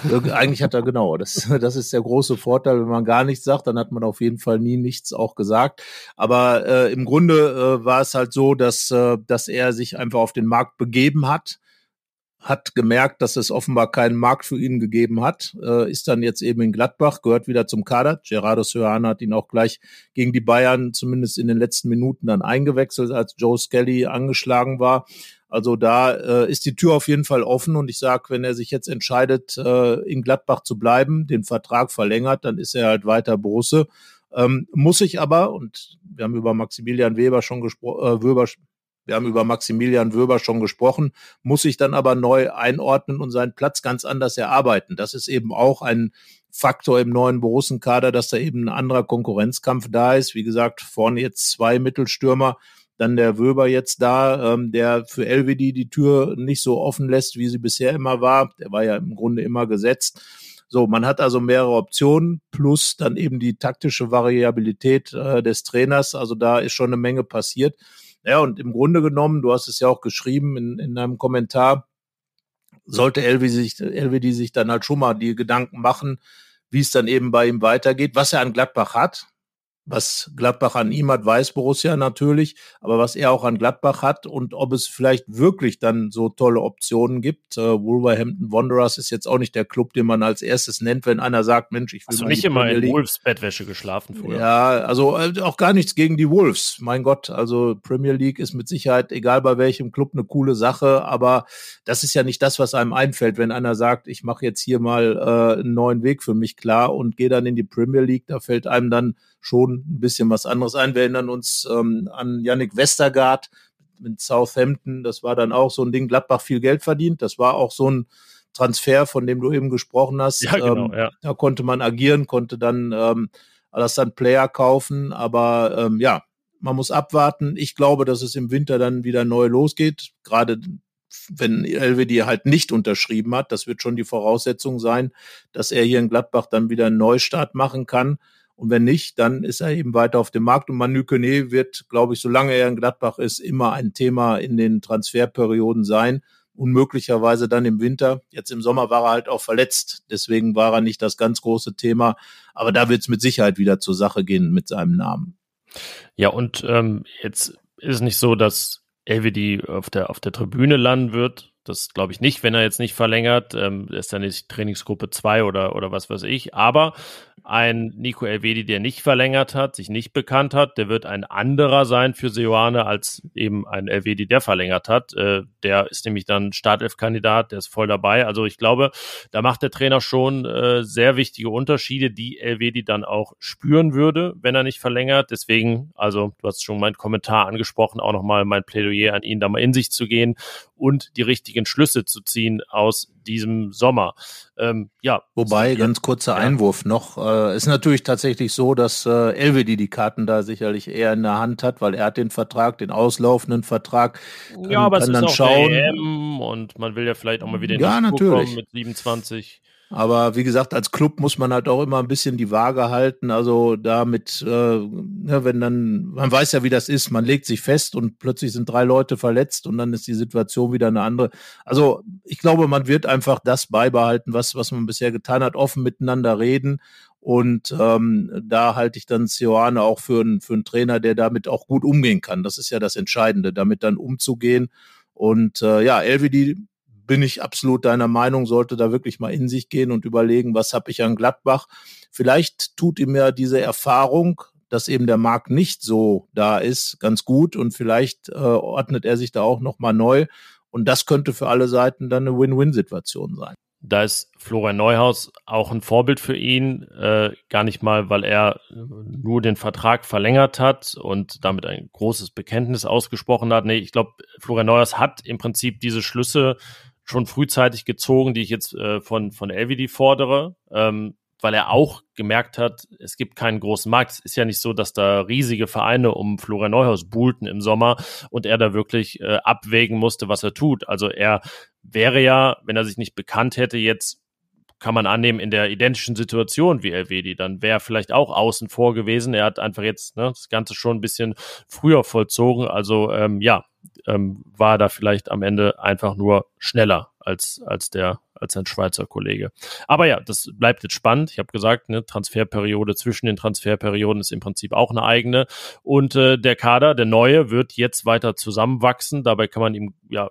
Ne? eigentlich hat er genau. Das, das ist der große Vorteil, wenn man gar nichts sagt, dann hat man auf jeden Fall nie nichts auch gesagt. Aber äh, im Grunde äh, war es halt so, dass äh, dass er sich einfach auf den Markt begeben hat hat gemerkt, dass es offenbar keinen Markt für ihn gegeben hat, äh, ist dann jetzt eben in Gladbach, gehört wieder zum Kader. Gerardo Sörhan hat ihn auch gleich gegen die Bayern zumindest in den letzten Minuten dann eingewechselt, als Joe Skelly angeschlagen war. Also da äh, ist die Tür auf jeden Fall offen und ich sage, wenn er sich jetzt entscheidet, äh, in Gladbach zu bleiben, den Vertrag verlängert, dann ist er halt weiter Borusse. Ähm, muss ich aber, und wir haben über Maximilian Weber schon gesprochen, äh, Weber, wir haben über Maximilian Wöber schon gesprochen, muss sich dann aber neu einordnen und seinen Platz ganz anders erarbeiten. Das ist eben auch ein Faktor im neuen Borussenkader, dass da eben ein anderer Konkurrenzkampf da ist. Wie gesagt, vorne jetzt zwei Mittelstürmer, dann der Wöber jetzt da, ähm, der für LWD die Tür nicht so offen lässt, wie sie bisher immer war. Der war ja im Grunde immer gesetzt. So, man hat also mehrere Optionen plus dann eben die taktische Variabilität äh, des Trainers. Also da ist schon eine Menge passiert. Ja, und im Grunde genommen, du hast es ja auch geschrieben in, in einem Kommentar, sollte LWD sich, LWD sich dann halt schon mal die Gedanken machen, wie es dann eben bei ihm weitergeht, was er an Gladbach hat. Was Gladbach an ihm hat, weiß Borussia natürlich, aber was er auch an Gladbach hat und ob es vielleicht wirklich dann so tolle Optionen gibt. Äh, Wolverhampton Wanderers ist jetzt auch nicht der Club, den man als erstes nennt, wenn einer sagt, Mensch, ich will Hast du nicht immer in Wolves Bettwäsche geschlafen früher? Ja, also äh, auch gar nichts gegen die Wolves. Mein Gott, also Premier League ist mit Sicherheit, egal bei welchem Club, eine coole Sache, aber das ist ja nicht das, was einem einfällt, wenn einer sagt, ich mache jetzt hier mal äh, einen neuen Weg für mich klar und gehe dann in die Premier League, da fällt einem dann schon ein bisschen was anderes ein. Wir erinnern uns ähm, an Yannick Westergaard mit Southampton. Das war dann auch so ein Ding. Gladbach viel Geld verdient. Das war auch so ein Transfer, von dem du eben gesprochen hast. Ja, genau, ähm, ja. Da konnte man agieren, konnte dann ähm, das dann Player kaufen. Aber ähm, ja, man muss abwarten. Ich glaube, dass es im Winter dann wieder neu losgeht. Gerade wenn LWD halt nicht unterschrieben hat, das wird schon die Voraussetzung sein, dass er hier in Gladbach dann wieder einen Neustart machen kann. Und wenn nicht, dann ist er eben weiter auf dem Markt. Und Manu Kone wird, glaube ich, solange er in Gladbach ist, immer ein Thema in den Transferperioden sein. Und möglicherweise dann im Winter. Jetzt im Sommer war er halt auch verletzt. Deswegen war er nicht das ganz große Thema. Aber da wird es mit Sicherheit wieder zur Sache gehen mit seinem Namen. Ja, und ähm, jetzt ist es nicht so, dass LWD auf der, auf der Tribüne landen wird, das glaube ich nicht, wenn er jetzt nicht verlängert. Ähm, ist dann nicht Trainingsgruppe 2 oder, oder was weiß ich. Aber ein Nico Elvedi, der nicht verlängert hat, sich nicht bekannt hat, der wird ein anderer sein für Seoane als eben ein Elvedi, der verlängert hat. Äh, der ist nämlich dann Startelf-Kandidat, der ist voll dabei. Also ich glaube, da macht der Trainer schon äh, sehr wichtige Unterschiede, die Elvedi dann auch spüren würde, wenn er nicht verlängert. Deswegen, also du hast schon meinen Kommentar angesprochen, auch nochmal mein Plädoyer an ihn, da mal in sich zu gehen und die richtigen Schlüsse zu ziehen aus diesem Sommer. Ähm, ja. Wobei, ganz kurzer ja. Einwurf noch, äh, ist natürlich tatsächlich so, dass äh, Elvedi die Karten da sicherlich eher in der Hand hat, weil er hat den Vertrag, den auslaufenden Vertrag. Kann, ja, aber es ist auch schauen. Und man will ja vielleicht auch mal wieder in ja, natürlich. mit 27. Aber wie gesagt, als Club muss man halt auch immer ein bisschen die Waage halten. Also damit, äh, ja, wenn dann, man weiß ja, wie das ist, man legt sich fest und plötzlich sind drei Leute verletzt und dann ist die Situation wieder eine andere. Also ich glaube, man wird einfach das beibehalten, was, was man bisher getan hat, offen miteinander reden. Und ähm, da halte ich dann Sioane auch für, einen für einen Trainer, der damit auch gut umgehen kann. Das ist ja das Entscheidende, damit dann umzugehen. Und äh, ja, Elvedi bin ich absolut deiner Meinung, sollte da wirklich mal in sich gehen und überlegen, was habe ich an Gladbach. Vielleicht tut ihm ja diese Erfahrung, dass eben der Markt nicht so da ist, ganz gut und vielleicht äh, ordnet er sich da auch noch mal neu und das könnte für alle Seiten dann eine Win-Win-Situation sein. Da ist Florian Neuhaus auch ein Vorbild für ihn, äh, gar nicht mal, weil er nur den Vertrag verlängert hat und damit ein großes Bekenntnis ausgesprochen hat. Nee, ich glaube, Florian Neuhaus hat im Prinzip diese Schlüsse schon frühzeitig gezogen, die ich jetzt äh, von, von LVD fordere, ähm, weil er auch gemerkt hat, es gibt keinen großen Markt. Es ist ja nicht so, dass da riesige Vereine um Florian Neuhaus buhlten im Sommer und er da wirklich äh, abwägen musste, was er tut. Also er wäre ja, wenn er sich nicht bekannt hätte, jetzt kann man annehmen, in der identischen Situation wie Elvedi, dann wäre er vielleicht auch außen vor gewesen. Er hat einfach jetzt ne, das Ganze schon ein bisschen früher vollzogen. Also ähm, ja, ähm, war da vielleicht am Ende einfach nur schneller als, als der als sein Schweizer Kollege. Aber ja, das bleibt jetzt spannend. Ich habe gesagt, eine Transferperiode zwischen den Transferperioden ist im Prinzip auch eine eigene. Und äh, der Kader, der neue, wird jetzt weiter zusammenwachsen. Dabei kann man ihm ja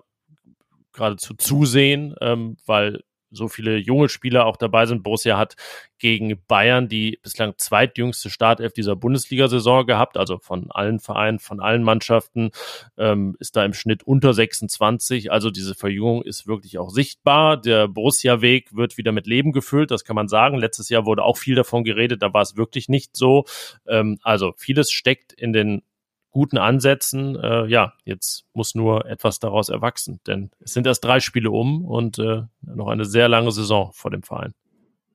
geradezu zusehen, ähm, weil so viele junge Spieler auch dabei sind. Borussia hat gegen Bayern die bislang zweitjüngste Startelf dieser Bundesliga-Saison gehabt, also von allen Vereinen, von allen Mannschaften, ähm, ist da im Schnitt unter 26. Also diese Verjüngung ist wirklich auch sichtbar. Der Borussia-Weg wird wieder mit Leben gefüllt, das kann man sagen. Letztes Jahr wurde auch viel davon geredet, da war es wirklich nicht so. Ähm, also vieles steckt in den guten Ansätzen. Äh, ja, jetzt muss nur etwas daraus erwachsen, denn es sind erst drei Spiele um und äh, noch eine sehr lange Saison vor dem Verein.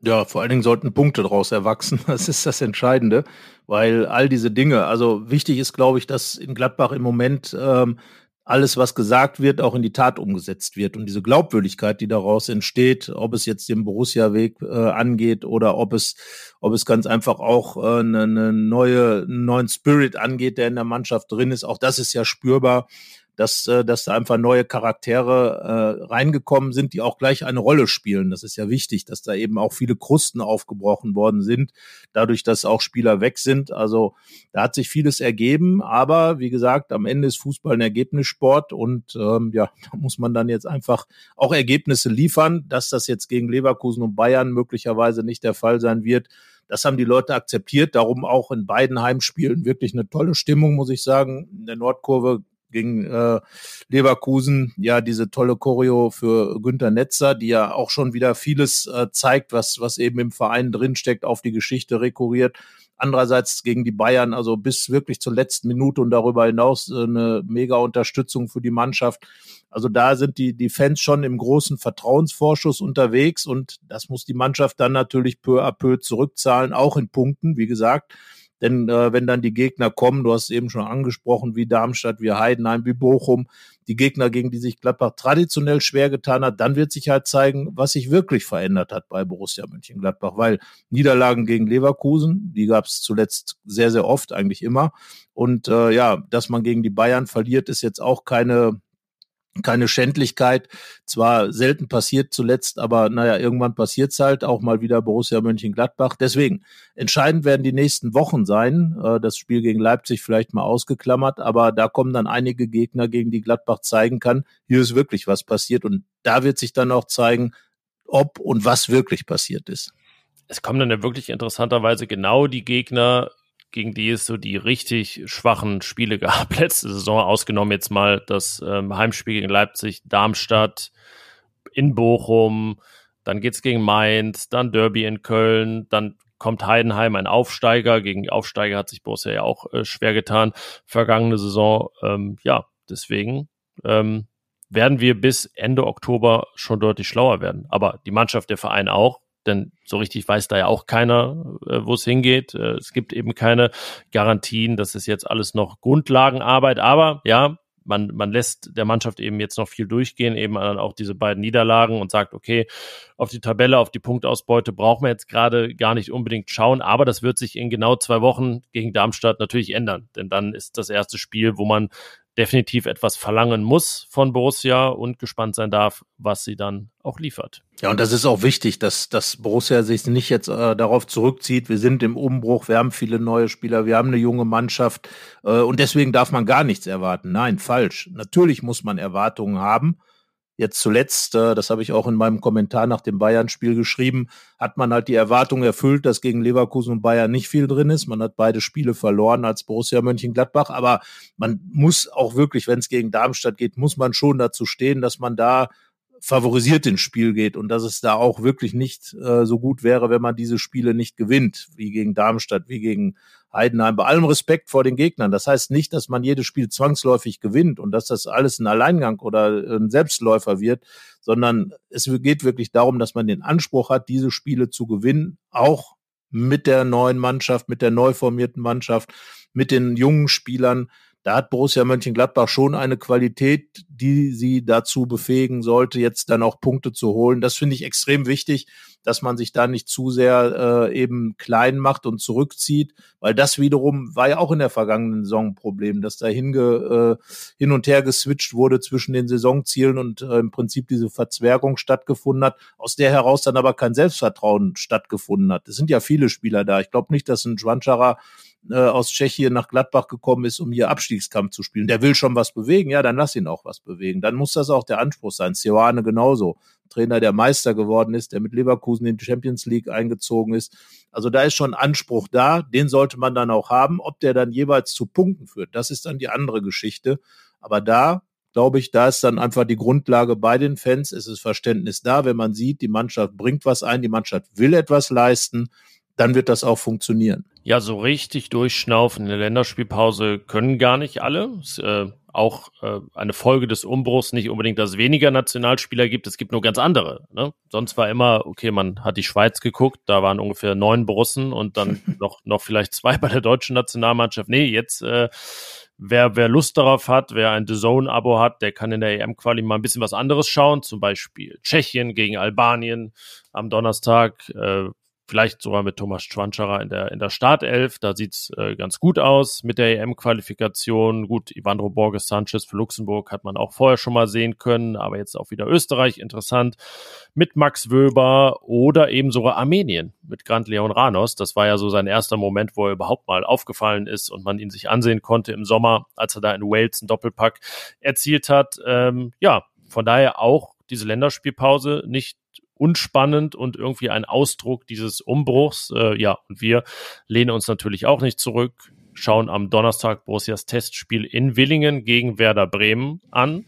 Ja, vor allen Dingen sollten Punkte daraus erwachsen. Das ist das Entscheidende, weil all diese Dinge, also wichtig ist, glaube ich, dass in Gladbach im Moment ähm, alles, was gesagt wird, auch in die Tat umgesetzt wird. Und diese Glaubwürdigkeit, die daraus entsteht, ob es jetzt den Borussia-Weg äh, angeht oder ob es, ob es ganz einfach auch äh, eine, eine neue, einen neuen Spirit angeht, der in der Mannschaft drin ist, auch das ist ja spürbar dass, äh, dass da einfach neue Charaktere äh, reingekommen sind, die auch gleich eine Rolle spielen. Das ist ja wichtig, dass da eben auch viele Krusten aufgebrochen worden sind, dadurch, dass auch Spieler weg sind. Also da hat sich vieles ergeben, aber wie gesagt, am Ende ist Fußball ein Ergebnissport und ähm, ja, da muss man dann jetzt einfach auch Ergebnisse liefern, dass das jetzt gegen Leverkusen und Bayern möglicherweise nicht der Fall sein wird. Das haben die Leute akzeptiert. Darum auch in beiden Heimspielen wirklich eine tolle Stimmung, muss ich sagen. In der Nordkurve gegen äh, Leverkusen ja diese tolle Choreo für Günter Netzer, die ja auch schon wieder vieles äh, zeigt, was, was eben im Verein drinsteckt, auf die Geschichte rekurriert. Andererseits gegen die Bayern, also bis wirklich zur letzten Minute und darüber hinaus äh, eine mega Unterstützung für die Mannschaft. Also da sind die, die Fans schon im großen Vertrauensvorschuss unterwegs und das muss die Mannschaft dann natürlich peu à peu zurückzahlen, auch in Punkten, wie gesagt. Denn äh, wenn dann die Gegner kommen, du hast eben schon angesprochen, wie Darmstadt, wie Heidenheim, wie Bochum, die Gegner, gegen die sich Gladbach traditionell schwer getan hat, dann wird sich halt zeigen, was sich wirklich verändert hat bei Borussia Mönchengladbach. Weil Niederlagen gegen Leverkusen, die gab es zuletzt sehr, sehr oft, eigentlich immer. Und äh, ja, dass man gegen die Bayern verliert, ist jetzt auch keine keine Schändlichkeit. Zwar selten passiert zuletzt, aber naja, irgendwann passiert es halt auch mal wieder Borussia Mönchengladbach. Deswegen, entscheidend werden die nächsten Wochen sein. Äh, das Spiel gegen Leipzig vielleicht mal ausgeklammert, aber da kommen dann einige Gegner, gegen die Gladbach zeigen kann, hier ist wirklich was passiert und da wird sich dann auch zeigen, ob und was wirklich passiert ist. Es kommen dann ja wirklich interessanterweise genau die Gegner, gegen die es so die richtig schwachen Spiele gab letzte Saison, ausgenommen jetzt mal das ähm, Heimspiel gegen Leipzig, Darmstadt, in Bochum, dann geht's gegen Mainz, dann Derby in Köln, dann kommt Heidenheim, ein Aufsteiger. Gegen Aufsteiger hat sich Borussia ja auch äh, schwer getan, vergangene Saison. Ähm, ja, deswegen ähm, werden wir bis Ende Oktober schon deutlich schlauer werden. Aber die Mannschaft, der Verein auch denn so richtig weiß da ja auch keiner, äh, wo es hingeht. Äh, es gibt eben keine Garantien, das ist jetzt alles noch Grundlagenarbeit, aber ja, man, man lässt der Mannschaft eben jetzt noch viel durchgehen, eben auch diese beiden Niederlagen und sagt, okay, auf die Tabelle, auf die Punktausbeute brauchen wir jetzt gerade gar nicht unbedingt schauen, aber das wird sich in genau zwei Wochen gegen Darmstadt natürlich ändern, denn dann ist das erste Spiel, wo man definitiv etwas verlangen muss von Borussia und gespannt sein darf, was sie dann auch liefert. Ja, und das ist auch wichtig, dass, dass Borussia sich nicht jetzt äh, darauf zurückzieht. Wir sind im Umbruch, wir haben viele neue Spieler, wir haben eine junge Mannschaft äh, und deswegen darf man gar nichts erwarten. Nein, falsch. Natürlich muss man Erwartungen haben, Jetzt zuletzt, äh, das habe ich auch in meinem Kommentar nach dem Bayern-Spiel geschrieben, hat man halt die Erwartung erfüllt, dass gegen Leverkusen und Bayern nicht viel drin ist. Man hat beide Spiele verloren als Borussia Mönchengladbach, aber man muss auch wirklich, wenn es gegen Darmstadt geht, muss man schon dazu stehen, dass man da favorisiert ins Spiel geht und dass es da auch wirklich nicht äh, so gut wäre, wenn man diese Spiele nicht gewinnt, wie gegen Darmstadt, wie gegen Heidenheim, bei allem Respekt vor den Gegnern. Das heißt nicht, dass man jedes Spiel zwangsläufig gewinnt und dass das alles ein Alleingang oder ein Selbstläufer wird, sondern es geht wirklich darum, dass man den Anspruch hat, diese Spiele zu gewinnen, auch mit der neuen Mannschaft, mit der neu formierten Mannschaft, mit den jungen Spielern da hat Borussia Mönchengladbach schon eine Qualität, die sie dazu befähigen sollte, jetzt dann auch Punkte zu holen. Das finde ich extrem wichtig, dass man sich da nicht zu sehr äh, eben klein macht und zurückzieht, weil das wiederum war ja auch in der vergangenen Saison ein Problem, dass da hinge, äh, hin und her geswitcht wurde zwischen den Saisonzielen und äh, im Prinzip diese Verzwergung stattgefunden hat, aus der heraus dann aber kein Selbstvertrauen stattgefunden hat. Es sind ja viele Spieler da. Ich glaube nicht, dass ein Schwanscherer äh, aus Tschechien nach Gladbach gekommen ist, um hier Abstiegskampf zu spielen. Der will schon was bewegen, ja, dann lass ihn auch was bewegen. Dann muss das auch der Anspruch sein. Sioane genauso. Trainer, der Meister geworden ist, der mit Leverkusen in die Champions League eingezogen ist. Also da ist schon Anspruch da, den sollte man dann auch haben. Ob der dann jeweils zu Punkten führt, das ist dann die andere Geschichte. Aber da glaube ich, da ist dann einfach die Grundlage bei den Fans. Es ist Verständnis da, wenn man sieht, die Mannschaft bringt was ein, die Mannschaft will etwas leisten dann wird das auch funktionieren. Ja, so richtig durchschnaufen in der Länderspielpause können gar nicht alle. Ist, äh, auch äh, eine Folge des Umbruchs nicht unbedingt, dass es weniger Nationalspieler gibt. Es gibt nur ganz andere. Ne? Sonst war immer, okay, man hat die Schweiz geguckt, da waren ungefähr neun Borussen und dann noch, noch vielleicht zwei bei der deutschen Nationalmannschaft. Nee, jetzt äh, wer, wer Lust darauf hat, wer ein The Zone-Abo hat, der kann in der EM-Quali mal ein bisschen was anderes schauen. Zum Beispiel Tschechien gegen Albanien am Donnerstag. Äh, vielleicht sogar mit Thomas Schwanscherer in der, in der Startelf. Da sieht's äh, ganz gut aus mit der EM-Qualifikation. Gut, Ivandro Borges Sanchez für Luxemburg hat man auch vorher schon mal sehen können, aber jetzt auch wieder Österreich interessant mit Max Wöber oder eben sogar Armenien mit Grant Leon Ranos. Das war ja so sein erster Moment, wo er überhaupt mal aufgefallen ist und man ihn sich ansehen konnte im Sommer, als er da in Wales einen Doppelpack erzielt hat. Ähm, ja, von daher auch diese Länderspielpause nicht unspannend und irgendwie ein Ausdruck dieses Umbruchs. Äh, ja, und wir lehnen uns natürlich auch nicht zurück, schauen am Donnerstag Borussias Testspiel in Willingen gegen Werder Bremen an.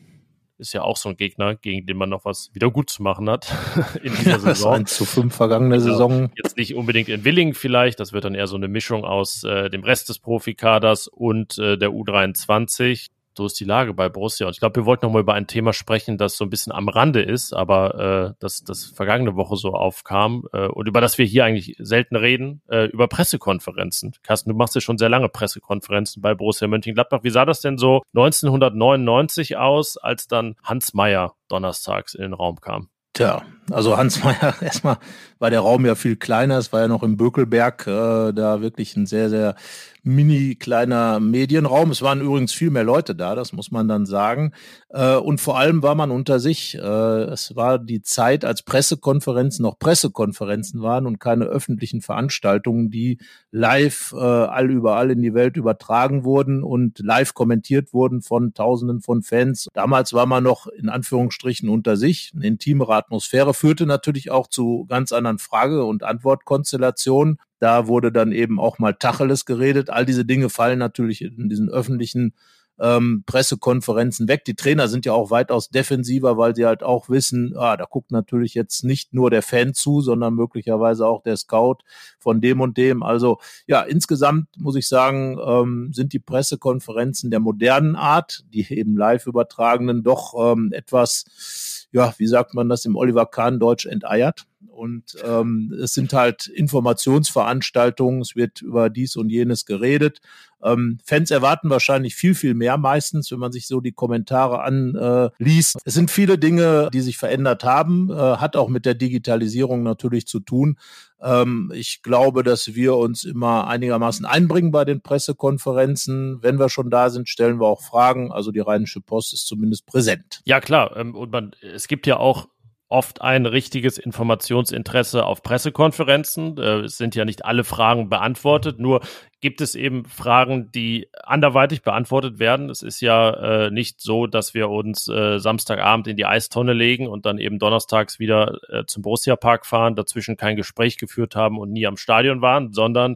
Ist ja auch so ein Gegner, gegen den man noch was wieder gut zu machen hat in dieser ja, Saison. 1 zu 5 vergangene also, Saison. Jetzt nicht unbedingt in Willingen vielleicht, das wird dann eher so eine Mischung aus äh, dem Rest des Profikaders und äh, der U23 so ist die Lage bei Borussia. Und ich glaube, wir wollten noch mal über ein Thema sprechen, das so ein bisschen am Rande ist, aber äh, das, das vergangene Woche so aufkam äh, und über das wir hier eigentlich selten reden, äh, über Pressekonferenzen. Carsten, du machst ja schon sehr lange Pressekonferenzen bei Borussia Mönchengladbach. Wie sah das denn so 1999 aus, als dann Hans Meyer donnerstags in den Raum kam? Tja, also Hans Meyer, erstmal war der Raum ja viel kleiner, es war ja noch im Bökelberg, äh, da wirklich ein sehr, sehr mini kleiner Medienraum. Es waren übrigens viel mehr Leute da, das muss man dann sagen. Äh, und vor allem war man unter sich. Äh, es war die Zeit, als Pressekonferenzen noch Pressekonferenzen waren und keine öffentlichen Veranstaltungen, die live äh, all überall in die Welt übertragen wurden und live kommentiert wurden von Tausenden von Fans. Damals war man noch in Anführungsstrichen unter sich. Eine intimere Atmosphäre führte natürlich auch zu ganz anderen Frage- und Antwortkonstellationen. Da wurde dann eben auch mal Tacheles geredet. All diese Dinge fallen natürlich in diesen öffentlichen ähm, Pressekonferenzen weg. Die Trainer sind ja auch weitaus defensiver, weil sie halt auch wissen, ah, da guckt natürlich jetzt nicht nur der Fan zu, sondern möglicherweise auch der Scout von dem und dem. Also ja, insgesamt muss ich sagen, ähm, sind die Pressekonferenzen der modernen Art, die eben live übertragenen, doch ähm, etwas, ja, wie sagt man das im Oliver Kahn Deutsch enteiert? Und ähm, es sind halt Informationsveranstaltungen, es wird über dies und jenes geredet. Ähm, Fans erwarten wahrscheinlich viel, viel mehr meistens, wenn man sich so die Kommentare anliest. Äh, es sind viele Dinge, die sich verändert haben, äh, hat auch mit der Digitalisierung natürlich zu tun. Ähm, ich glaube, dass wir uns immer einigermaßen einbringen bei den Pressekonferenzen. Wenn wir schon da sind, stellen wir auch Fragen. Also die Rheinische Post ist zumindest präsent. Ja, klar. Ähm, und man, es gibt ja auch oft ein richtiges Informationsinteresse auf Pressekonferenzen. Äh, es sind ja nicht alle Fragen beantwortet, nur gibt es eben Fragen, die anderweitig beantwortet werden. Es ist ja äh, nicht so, dass wir uns äh, Samstagabend in die Eistonne legen und dann eben donnerstags wieder äh, zum Borussia Park fahren, dazwischen kein Gespräch geführt haben und nie am Stadion waren, sondern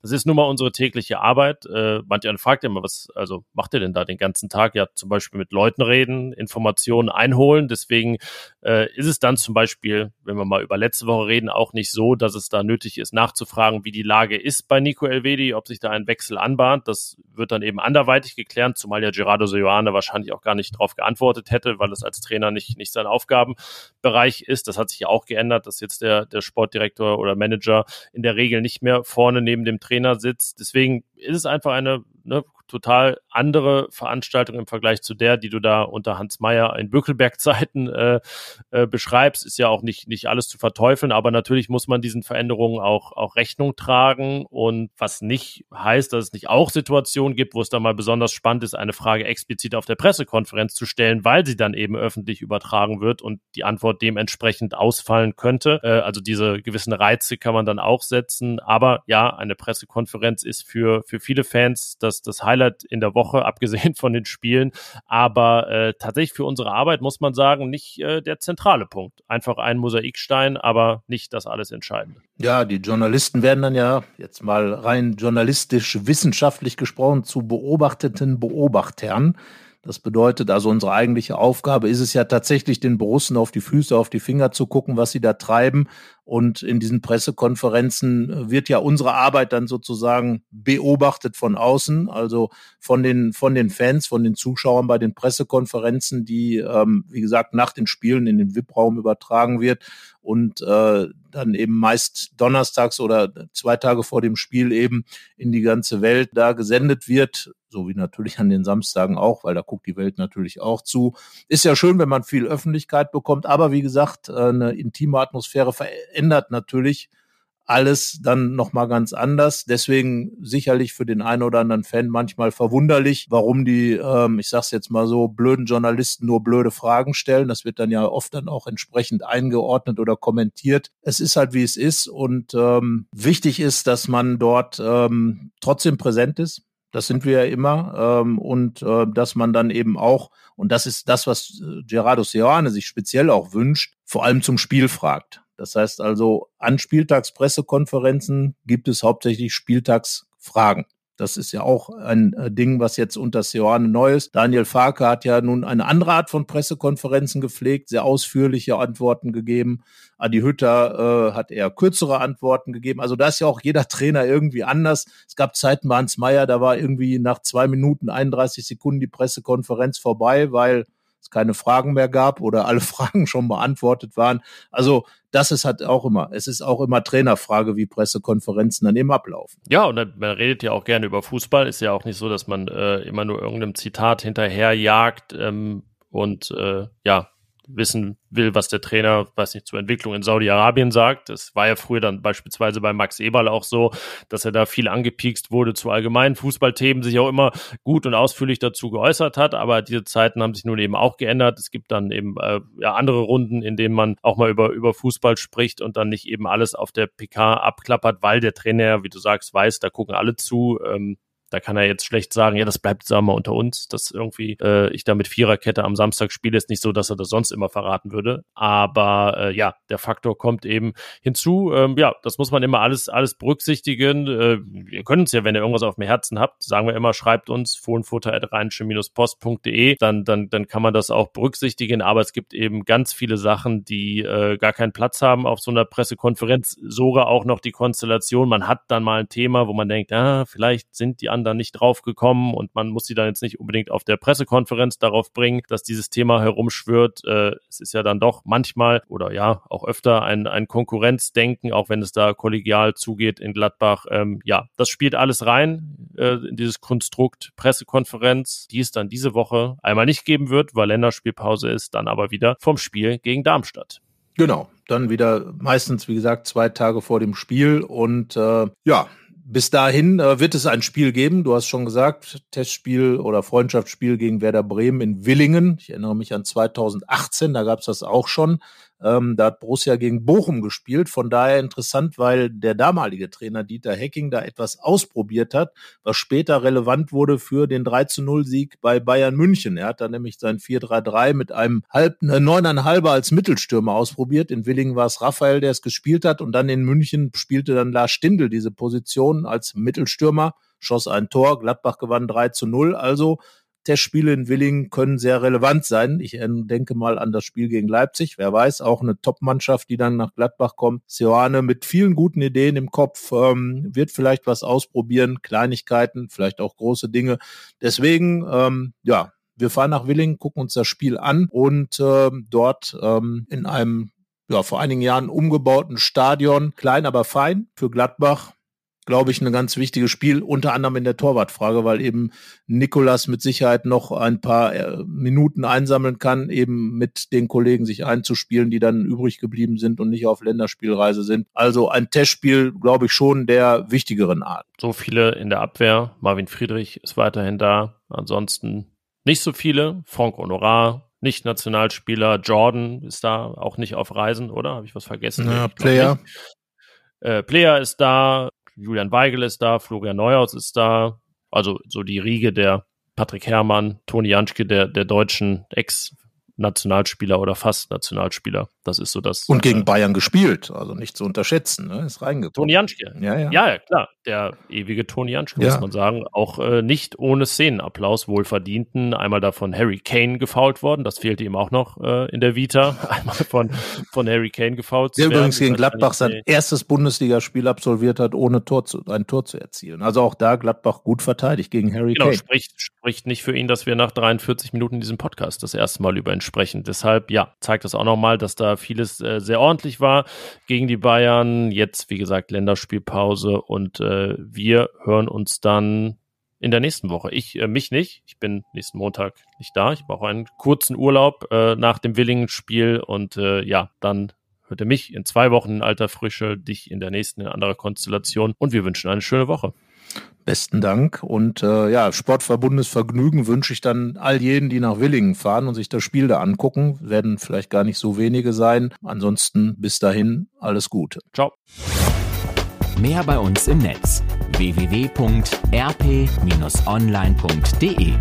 das ist nun mal unsere tägliche Arbeit. Äh, manche fragt immer, was, also macht ihr denn da den ganzen Tag? Ja, zum Beispiel mit Leuten reden, Informationen einholen. Deswegen äh, ist es dann zum Beispiel, wenn wir mal über letzte Woche reden, auch nicht so, dass es da nötig ist, nachzufragen, wie die Lage ist bei Nico Elvedi, ob sich da ein Wechsel anbahnt. Das wird dann eben anderweitig geklärt, zumal ja Gerardo Seoane wahrscheinlich auch gar nicht darauf geantwortet hätte, weil es als Trainer nicht, nicht sein Aufgabenbereich ist. Das hat sich ja auch geändert, dass jetzt der, der Sportdirektor oder Manager in der Regel nicht mehr vorne neben dem Trainer sitzt. Deswegen ist es einfach eine ne, total andere Veranstaltung im Vergleich zu der, die du da unter Hans Meyer in Bückelberg-Zeiten äh, äh, beschreibst. Ist ja auch nicht, nicht alles zu verteufeln, aber natürlich muss man diesen Veränderungen auch, auch Rechnung tragen. Und was nicht heißt, dass es nicht auch Situationen gibt, wo es dann mal besonders spannend ist, eine Frage explizit auf der Pressekonferenz zu stellen, weil sie dann eben öffentlich übertragen wird und die Antwort dementsprechend ausfallen könnte. Äh, also diese gewissen Reize kann man dann auch setzen. Aber ja, eine Pressekonferenz ist für, für viele Fans das, das Highlight in der Woche, abgesehen von den Spielen. Aber äh, tatsächlich für unsere Arbeit muss man sagen, nicht äh, der zentrale Punkt. Einfach ein Mosaikstein, aber nicht das alles Entscheidende. Ja, die Journalisten werden dann ja jetzt mal rein journalistisch, wissenschaftlich gesprochen zu beobachteten Beobachtern. Das bedeutet also, unsere eigentliche Aufgabe ist es ja tatsächlich, den Borussen auf die Füße, auf die Finger zu gucken, was sie da treiben. Und in diesen Pressekonferenzen äh, wird ja unsere Arbeit dann sozusagen beobachtet von außen, also von den, von den Fans, von den Zuschauern bei den Pressekonferenzen, die, ähm, wie gesagt, nach den Spielen in den VIP-Raum übertragen wird und äh, dann eben meist donnerstags oder zwei Tage vor dem Spiel eben in die ganze Welt da gesendet wird so wie natürlich an den Samstagen auch, weil da guckt die Welt natürlich auch zu. Ist ja schön, wenn man viel Öffentlichkeit bekommt, aber wie gesagt, eine intime Atmosphäre verändert natürlich alles dann nochmal ganz anders. Deswegen sicherlich für den einen oder anderen Fan manchmal verwunderlich, warum die, ähm, ich sag's jetzt mal so, blöden Journalisten nur blöde Fragen stellen. Das wird dann ja oft dann auch entsprechend eingeordnet oder kommentiert. Es ist halt wie es ist und ähm, wichtig ist, dass man dort ähm, trotzdem präsent ist das sind wir ja immer. Ähm, und äh, dass man dann eben auch, und das ist das, was äh, Gerardo Seoane sich speziell auch wünscht, vor allem zum Spiel fragt. Das heißt also, an Spieltagspressekonferenzen gibt es hauptsächlich Spieltagsfragen. Das ist ja auch ein äh, Ding, was jetzt unter Seoane neu ist. Daniel Farke hat ja nun eine andere Art von Pressekonferenzen gepflegt, sehr ausführliche Antworten gegeben. Adi Hütter äh, hat eher kürzere Antworten gegeben. Also da ist ja auch jeder Trainer irgendwie anders. Es gab Zeiten bei Hans Meyer, da war irgendwie nach zwei Minuten 31 Sekunden die Pressekonferenz vorbei, weil es keine Fragen mehr gab oder alle Fragen schon beantwortet waren. Also das ist halt auch immer, es ist auch immer Trainerfrage, wie Pressekonferenzen dann eben ablaufen. Ja, und man redet ja auch gerne über Fußball. Ist ja auch nicht so, dass man äh, immer nur irgendeinem Zitat hinterherjagt ähm, und äh, ja, wissen will, was der Trainer, weiß nicht, zur Entwicklung in Saudi-Arabien sagt. Das war ja früher dann beispielsweise bei Max Eberl auch so, dass er da viel angepiekst wurde zu allgemeinen Fußballthemen, sich auch immer gut und ausführlich dazu geäußert hat. Aber diese Zeiten haben sich nun eben auch geändert. Es gibt dann eben äh, ja, andere Runden, in denen man auch mal über, über Fußball spricht und dann nicht eben alles auf der PK abklappert, weil der Trainer, wie du sagst, weiß, da gucken alle zu. Ähm, da kann er jetzt schlecht sagen, ja, das bleibt, sagen wir mal, unter uns, dass irgendwie äh, ich da mit Viererkette am Samstag spiele. Ist nicht so, dass er das sonst immer verraten würde. Aber äh, ja, der Faktor kommt eben hinzu. Ähm, ja, das muss man immer alles, alles berücksichtigen. Äh, ihr könnt uns ja, wenn ihr irgendwas auf dem Herzen habt, sagen wir immer, schreibt uns fohlenfutter.rheinische-post.de. Dann, dann, dann kann man das auch berücksichtigen. Aber es gibt eben ganz viele Sachen, die äh, gar keinen Platz haben auf so einer Pressekonferenz. Sogar auch noch die Konstellation. Man hat dann mal ein Thema, wo man denkt, ah, vielleicht sind die an dann nicht drauf gekommen und man muss sie dann jetzt nicht unbedingt auf der Pressekonferenz darauf bringen, dass dieses Thema herumschwirrt. Äh, es ist ja dann doch manchmal oder ja auch öfter ein, ein Konkurrenzdenken, auch wenn es da kollegial zugeht in Gladbach. Ähm, ja, das spielt alles rein äh, in dieses Konstrukt Pressekonferenz, die es dann diese Woche einmal nicht geben wird, weil Länderspielpause ist, dann aber wieder vom Spiel gegen Darmstadt. Genau, dann wieder meistens, wie gesagt, zwei Tage vor dem Spiel und äh, ja, bis dahin äh, wird es ein Spiel geben. Du hast schon gesagt, Testspiel oder Freundschaftsspiel gegen Werder Bremen in Willingen. Ich erinnere mich an 2018, da gab es das auch schon. Ähm, da hat Borussia gegen Bochum gespielt. Von daher interessant, weil der damalige Trainer Dieter Hecking da etwas ausprobiert hat, was später relevant wurde für den 3 zu 0 Sieg bei Bayern München. Er hat da nämlich sein 4-3-3 mit einem halb, äh, neuneinhalber als Mittelstürmer ausprobiert. In Willingen war es Raphael, der es gespielt hat. Und dann in München spielte dann Lars Stindl diese Position als Mittelstürmer, schoss ein Tor. Gladbach gewann 3 zu 0. Also Testspiele in Willingen können sehr relevant sein. Ich denke mal an das Spiel gegen Leipzig. Wer weiß, auch eine Top-Mannschaft, die dann nach Gladbach kommt. Sioane mit vielen guten Ideen im Kopf ähm, wird vielleicht was ausprobieren, Kleinigkeiten, vielleicht auch große Dinge. Deswegen, ähm, ja, wir fahren nach Willingen, gucken uns das Spiel an und äh, dort ähm, in einem ja, vor einigen Jahren umgebauten Stadion, klein aber fein für Gladbach, glaube ich, ein ganz wichtiges Spiel, unter anderem in der Torwartfrage, weil eben Nikolas mit Sicherheit noch ein paar äh, Minuten einsammeln kann, eben mit den Kollegen sich einzuspielen, die dann übrig geblieben sind und nicht auf Länderspielreise sind. Also ein Testspiel, glaube ich, schon der wichtigeren Art. So viele in der Abwehr. Marvin Friedrich ist weiterhin da. Ansonsten nicht so viele. Frank Honorar, nicht Nationalspieler. Jordan ist da auch nicht auf Reisen, oder? Habe ich was vergessen? Ja, Player. Äh, Player ist da, Julian Weigel ist da, Florian Neuhaus ist da, also so die Riege der Patrick Herrmann, Toni Janschke, der, der deutschen Ex- Nationalspieler oder fast Nationalspieler. Das ist so das. Und gegen äh, Bayern gespielt, also nicht zu unterschätzen, ne? ist reingekommen. Toni Janschke. Ja, ja. Ja, klar. Der ewige Toni Janschke, ja. muss man sagen. Auch äh, nicht ohne Szenenapplaus wohlverdienten. Einmal da von Harry Kane gefault worden. Das fehlte ihm auch noch äh, in der Vita. Einmal von, von Harry Kane gefault. Der übrigens gegen Gladbach sein erstes Bundesligaspiel absolviert hat, ohne Tor zu, ein Tor zu erzielen. Also auch da Gladbach gut verteidigt gegen Harry genau, Kane. Spricht, spricht nicht für ihn, dass wir nach 43 Minuten diesen Podcast das erste Mal über ihn sprechen. Deshalb, ja, zeigt das auch nochmal, dass da vieles äh, sehr ordentlich war gegen die Bayern. Jetzt, wie gesagt, Länderspielpause und äh, wir hören uns dann in der nächsten Woche. Ich, äh, mich nicht. Ich bin nächsten Montag nicht da. Ich brauche einen kurzen Urlaub äh, nach dem Willingen-Spiel und äh, ja, dann hört ihr mich in zwei Wochen in alter Frische, dich in der nächsten in anderer Konstellation und wir wünschen eine schöne Woche. Besten Dank. Und äh, ja, Sportverbundes Vergnügen wünsche ich dann all jenen, die nach Willingen fahren und sich das Spiel da angucken. Werden vielleicht gar nicht so wenige sein. Ansonsten bis dahin alles Gute. Ciao. Mehr bei uns im Netz www.rp-online.de